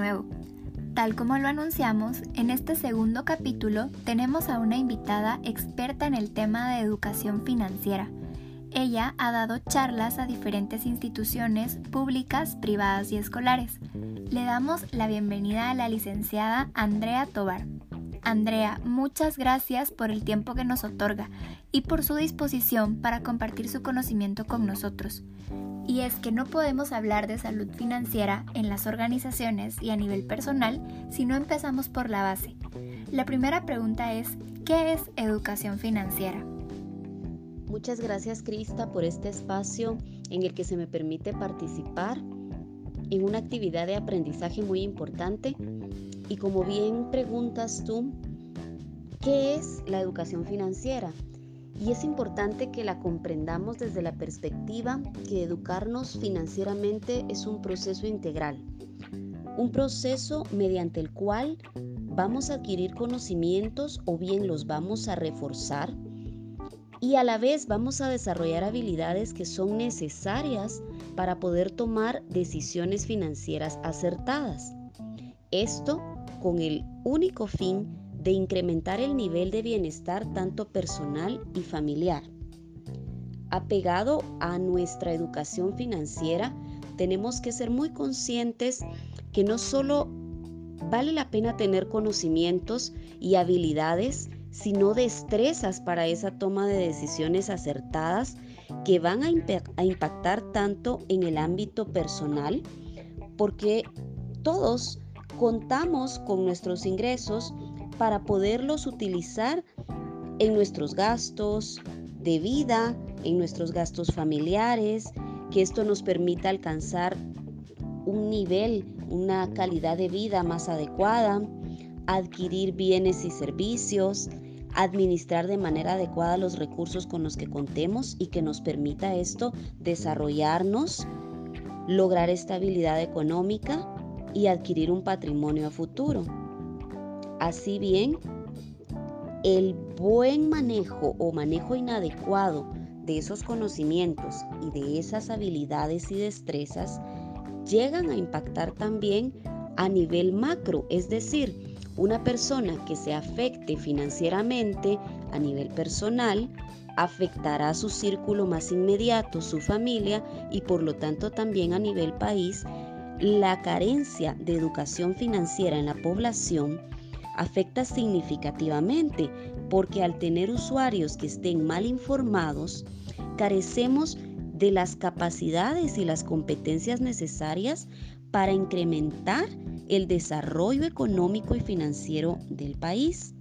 nuevo. Tal como lo anunciamos, en este segundo capítulo tenemos a una invitada experta en el tema de educación financiera. Ella ha dado charlas a diferentes instituciones públicas, privadas y escolares. Le damos la bienvenida a la licenciada Andrea Tobar. Andrea, muchas gracias por el tiempo que nos otorga y por su disposición para compartir su conocimiento con nosotros. Y es que no podemos hablar de salud financiera en las organizaciones y a nivel personal si no empezamos por la base. La primera pregunta es, ¿qué es educación financiera? Muchas gracias Krista por este espacio en el que se me permite participar en una actividad de aprendizaje muy importante. Y como bien preguntas tú, ¿qué es la educación financiera? Y es importante que la comprendamos desde la perspectiva que educarnos financieramente es un proceso integral, un proceso mediante el cual vamos a adquirir conocimientos o bien los vamos a reforzar y a la vez vamos a desarrollar habilidades que son necesarias para poder tomar decisiones financieras acertadas. Esto con el único fin de incrementar el nivel de bienestar tanto personal y familiar. Apegado a nuestra educación financiera, tenemos que ser muy conscientes que no solo vale la pena tener conocimientos y habilidades, sino destrezas para esa toma de decisiones acertadas que van a, impactar tanto en el ámbito personal, porque todos contamos con nuestros ingresos para poderlos utilizar en nuestros gastos de vida, en nuestros gastos familiares, que esto nos permita alcanzar un nivel, una calidad de vida más adecuada, adquirir bienes y servicios, administrar de manera adecuada los recursos con los que contemos y que nos permita esto desarrollarnos, lograr estabilidad económica y adquirir un patrimonio a futuro. Así bien, el buen manejo o manejo inadecuado de esos conocimientos y de esas habilidades y destrezas llegan a impactar también a nivel macro, es decir, una persona que se afecte financieramente a nivel personal afectará a su círculo más inmediato, su familia y por lo tanto también a nivel país. La carencia de educación financiera en la población afecta significativamente porque al tener usuarios que estén mal informados, carecemos de las capacidades y las competencias necesarias para incrementar el desarrollo económico y financiero del país.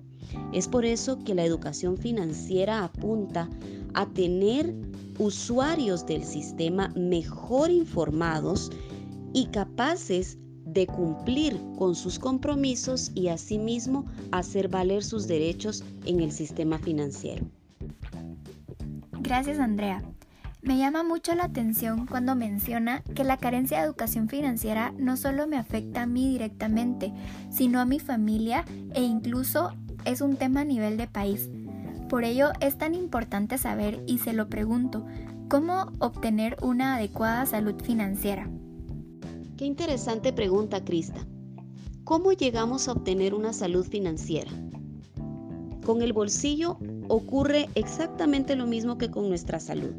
Es por eso que la educación financiera apunta a tener usuarios del sistema mejor informados y capaces de cumplir con sus compromisos y asimismo hacer valer sus derechos en el sistema financiero. Gracias Andrea. Me llama mucho la atención cuando menciona que la carencia de educación financiera no solo me afecta a mí directamente, sino a mi familia e incluso es un tema a nivel de país. Por ello es tan importante saber, y se lo pregunto, ¿cómo obtener una adecuada salud financiera? Qué interesante pregunta, Krista. ¿Cómo llegamos a obtener una salud financiera? Con el bolsillo ocurre exactamente lo mismo que con nuestra salud.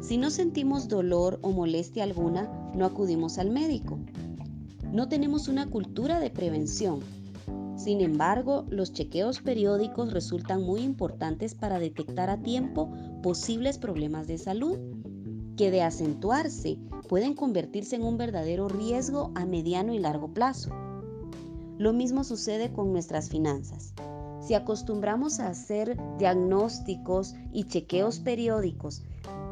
Si no sentimos dolor o molestia alguna, no acudimos al médico. No tenemos una cultura de prevención. Sin embargo, los chequeos periódicos resultan muy importantes para detectar a tiempo posibles problemas de salud que de acentuarse pueden convertirse en un verdadero riesgo a mediano y largo plazo. Lo mismo sucede con nuestras finanzas. Si acostumbramos a hacer diagnósticos y chequeos periódicos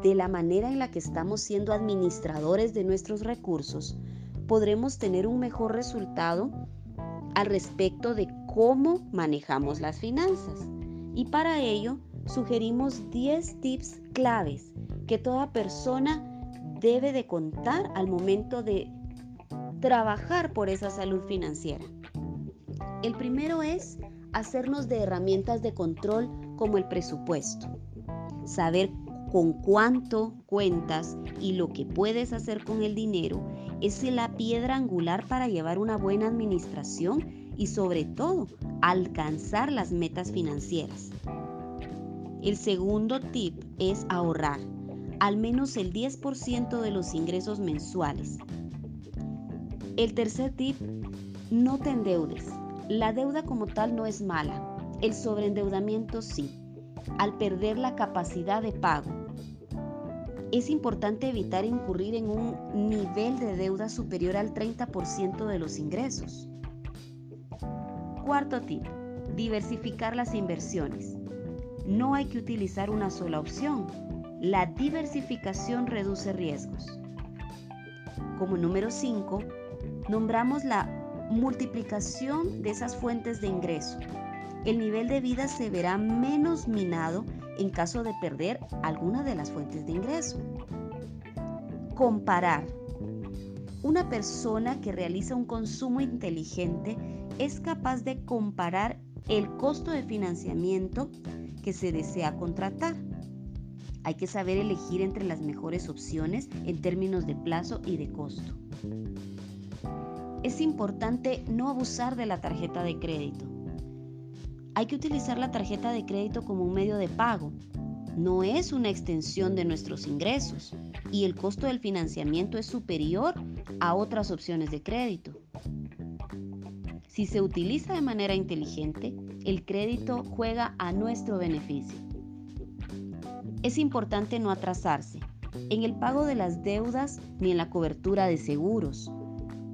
de la manera en la que estamos siendo administradores de nuestros recursos, podremos tener un mejor resultado al respecto de cómo manejamos las finanzas. Y para ello sugerimos 10 tips claves que toda persona debe de contar al momento de trabajar por esa salud financiera. El primero es hacernos de herramientas de control como el presupuesto. Saber con cuánto cuentas y lo que puedes hacer con el dinero es la piedra angular para llevar una buena administración y sobre todo alcanzar las metas financieras. El segundo tip es ahorrar al menos el 10% de los ingresos mensuales. El tercer tip, no te endeudes. La deuda como tal no es mala, el sobreendeudamiento sí, al perder la capacidad de pago. Es importante evitar incurrir en un nivel de deuda superior al 30% de los ingresos. Cuarto tip, diversificar las inversiones. No hay que utilizar una sola opción. La diversificación reduce riesgos. Como número 5, nombramos la multiplicación de esas fuentes de ingreso. El nivel de vida se verá menos minado en caso de perder alguna de las fuentes de ingreso. Comparar. Una persona que realiza un consumo inteligente es capaz de comparar el costo de financiamiento que se desea contratar. Hay que saber elegir entre las mejores opciones en términos de plazo y de costo. Es importante no abusar de la tarjeta de crédito. Hay que utilizar la tarjeta de crédito como un medio de pago. No es una extensión de nuestros ingresos y el costo del financiamiento es superior a otras opciones de crédito. Si se utiliza de manera inteligente, el crédito juega a nuestro beneficio. Es importante no atrasarse en el pago de las deudas ni en la cobertura de seguros.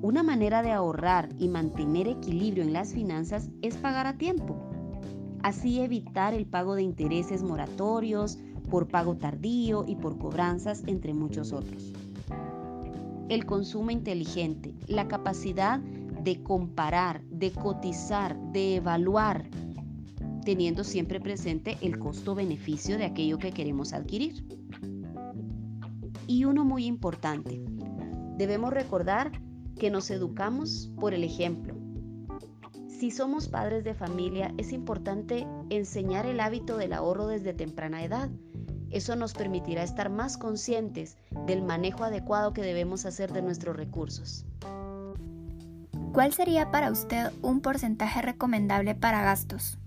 Una manera de ahorrar y mantener equilibrio en las finanzas es pagar a tiempo. Así evitar el pago de intereses moratorios, por pago tardío y por cobranzas, entre muchos otros. El consumo inteligente, la capacidad de comparar, de cotizar, de evaluar, teniendo siempre presente el costo-beneficio de aquello que queremos adquirir. Y uno muy importante, debemos recordar que nos educamos por el ejemplo. Si somos padres de familia, es importante enseñar el hábito del ahorro desde temprana edad. Eso nos permitirá estar más conscientes del manejo adecuado que debemos hacer de nuestros recursos. ¿Cuál sería para usted un porcentaje recomendable para gastos?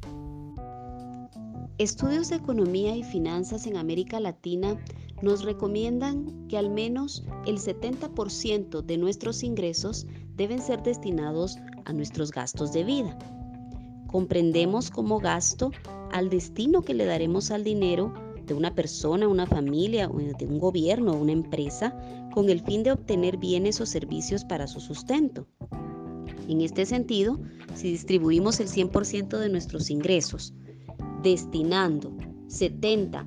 Estudios de economía y finanzas en América Latina nos recomiendan que al menos el 70% de nuestros ingresos deben ser destinados a nuestros gastos de vida. Comprendemos como gasto al destino que le daremos al dinero de una persona, una familia, de un gobierno o una empresa con el fin de obtener bienes o servicios para su sustento. En este sentido, si distribuimos el 100% de nuestros ingresos, destinando 70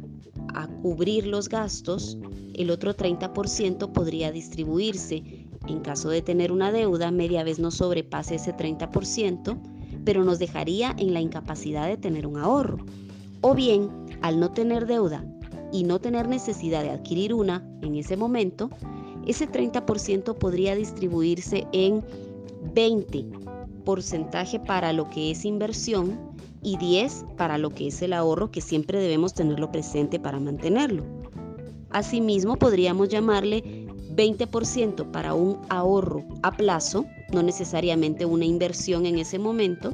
a cubrir los gastos, el otro 30% podría distribuirse en caso de tener una deuda, media vez no sobrepase ese 30%, pero nos dejaría en la incapacidad de tener un ahorro. O bien, al no tener deuda y no tener necesidad de adquirir una en ese momento, ese 30% podría distribuirse en 20 porcentaje para lo que es inversión y 10 para lo que es el ahorro que siempre debemos tenerlo presente para mantenerlo. Asimismo, podríamos llamarle 20% para un ahorro a plazo, no necesariamente una inversión en ese momento,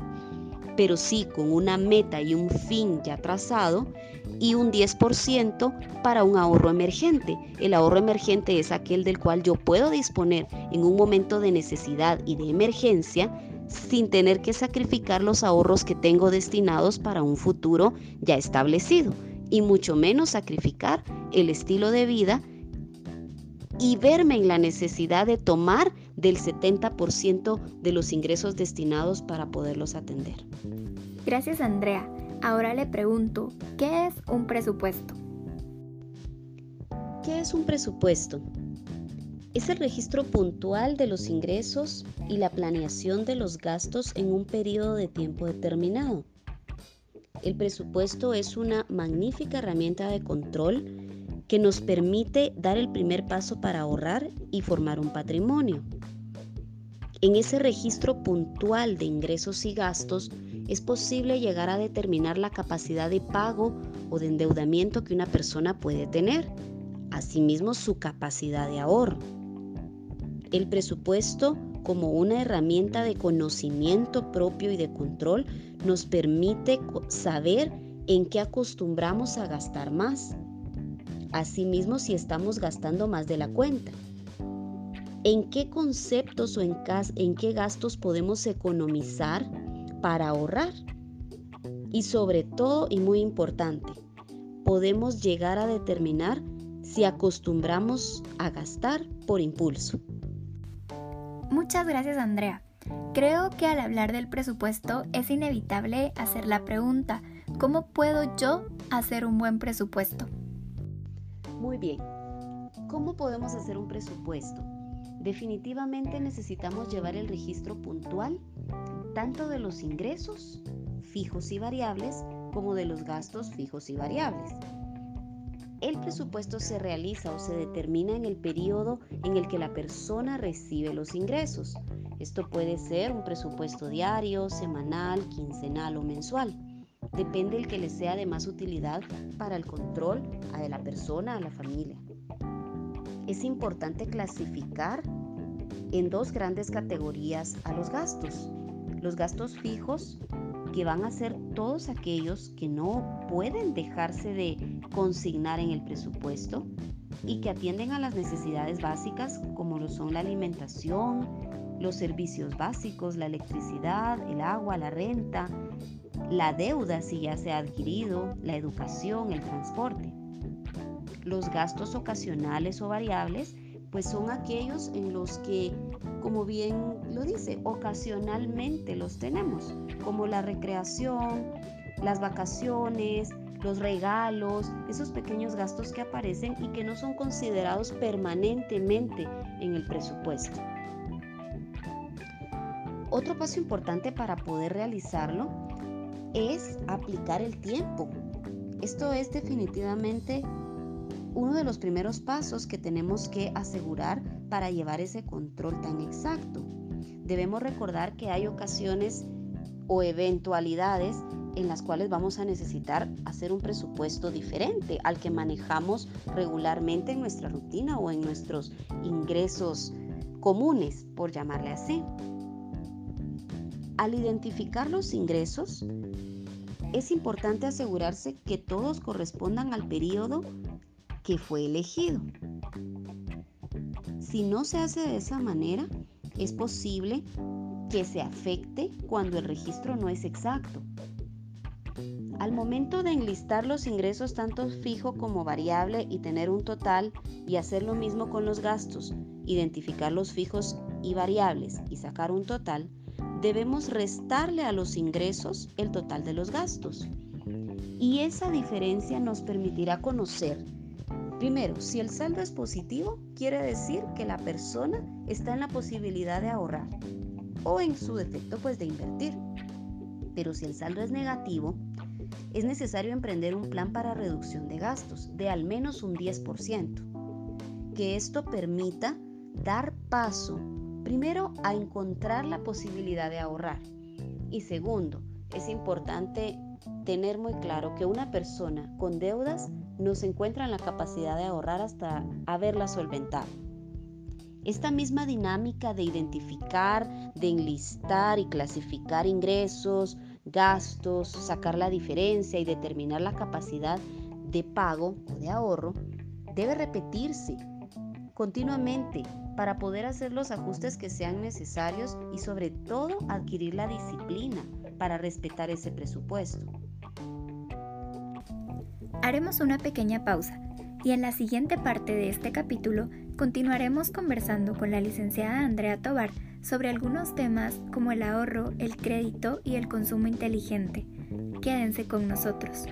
pero sí con una meta y un fin ya trazado, y un 10% para un ahorro emergente. El ahorro emergente es aquel del cual yo puedo disponer en un momento de necesidad y de emergencia sin tener que sacrificar los ahorros que tengo destinados para un futuro ya establecido y mucho menos sacrificar el estilo de vida y verme en la necesidad de tomar del 70% de los ingresos destinados para poderlos atender. Gracias Andrea. Ahora le pregunto, ¿qué es un presupuesto? ¿Qué es un presupuesto? Es el registro puntual de los ingresos y la planeación de los gastos en un periodo de tiempo determinado. El presupuesto es una magnífica herramienta de control que nos permite dar el primer paso para ahorrar y formar un patrimonio. En ese registro puntual de ingresos y gastos es posible llegar a determinar la capacidad de pago o de endeudamiento que una persona puede tener, asimismo su capacidad de ahorro. El presupuesto como una herramienta de conocimiento propio y de control nos permite saber en qué acostumbramos a gastar más. Asimismo, si estamos gastando más de la cuenta. ¿En qué conceptos o en, en qué gastos podemos economizar para ahorrar? Y sobre todo, y muy importante, podemos llegar a determinar si acostumbramos a gastar por impulso. Muchas gracias Andrea. Creo que al hablar del presupuesto es inevitable hacer la pregunta, ¿cómo puedo yo hacer un buen presupuesto? Muy bien, ¿cómo podemos hacer un presupuesto? Definitivamente necesitamos llevar el registro puntual tanto de los ingresos fijos y variables como de los gastos fijos y variables. El presupuesto se realiza o se determina en el periodo en el que la persona recibe los ingresos. Esto puede ser un presupuesto diario, semanal, quincenal o mensual. Depende el que le sea de más utilidad para el control de la persona, a la familia. Es importante clasificar en dos grandes categorías a los gastos. Los gastos fijos que van a ser todos aquellos que no pueden dejarse de consignar en el presupuesto y que atienden a las necesidades básicas como lo son la alimentación, los servicios básicos, la electricidad, el agua, la renta, la deuda si ya se ha adquirido, la educación, el transporte. Los gastos ocasionales o variables pues son aquellos en los que, como bien lo dice, ocasionalmente los tenemos, como la recreación, las vacaciones, los regalos, esos pequeños gastos que aparecen y que no son considerados permanentemente en el presupuesto. Otro paso importante para poder realizarlo es aplicar el tiempo. Esto es definitivamente uno de los primeros pasos que tenemos que asegurar para llevar ese control tan exacto. Debemos recordar que hay ocasiones o eventualidades en las cuales vamos a necesitar hacer un presupuesto diferente al que manejamos regularmente en nuestra rutina o en nuestros ingresos comunes, por llamarle así. Al identificar los ingresos, es importante asegurarse que todos correspondan al periodo que fue elegido. Si no se hace de esa manera, es posible que se afecte cuando el registro no es exacto. Al momento de enlistar los ingresos tanto fijo como variable y tener un total y hacer lo mismo con los gastos, identificar los fijos y variables y sacar un total, debemos restarle a los ingresos el total de los gastos. Y esa diferencia nos permitirá conocer Primero, si el saldo es positivo, quiere decir que la persona está en la posibilidad de ahorrar o en su defecto pues de invertir. Pero si el saldo es negativo, es necesario emprender un plan para reducción de gastos de al menos un 10%. Que esto permita dar paso, primero, a encontrar la posibilidad de ahorrar. Y segundo, es importante tener muy claro que una persona con deudas no se encuentra en la capacidad de ahorrar hasta haberla solventado. Esta misma dinámica de identificar, de enlistar y clasificar ingresos, gastos, sacar la diferencia y determinar la capacidad de pago o de ahorro debe repetirse continuamente para poder hacer los ajustes que sean necesarios y sobre todo adquirir la disciplina para respetar ese presupuesto. Haremos una pequeña pausa y en la siguiente parte de este capítulo continuaremos conversando con la licenciada Andrea Tobar sobre algunos temas como el ahorro, el crédito y el consumo inteligente. Quédense con nosotros.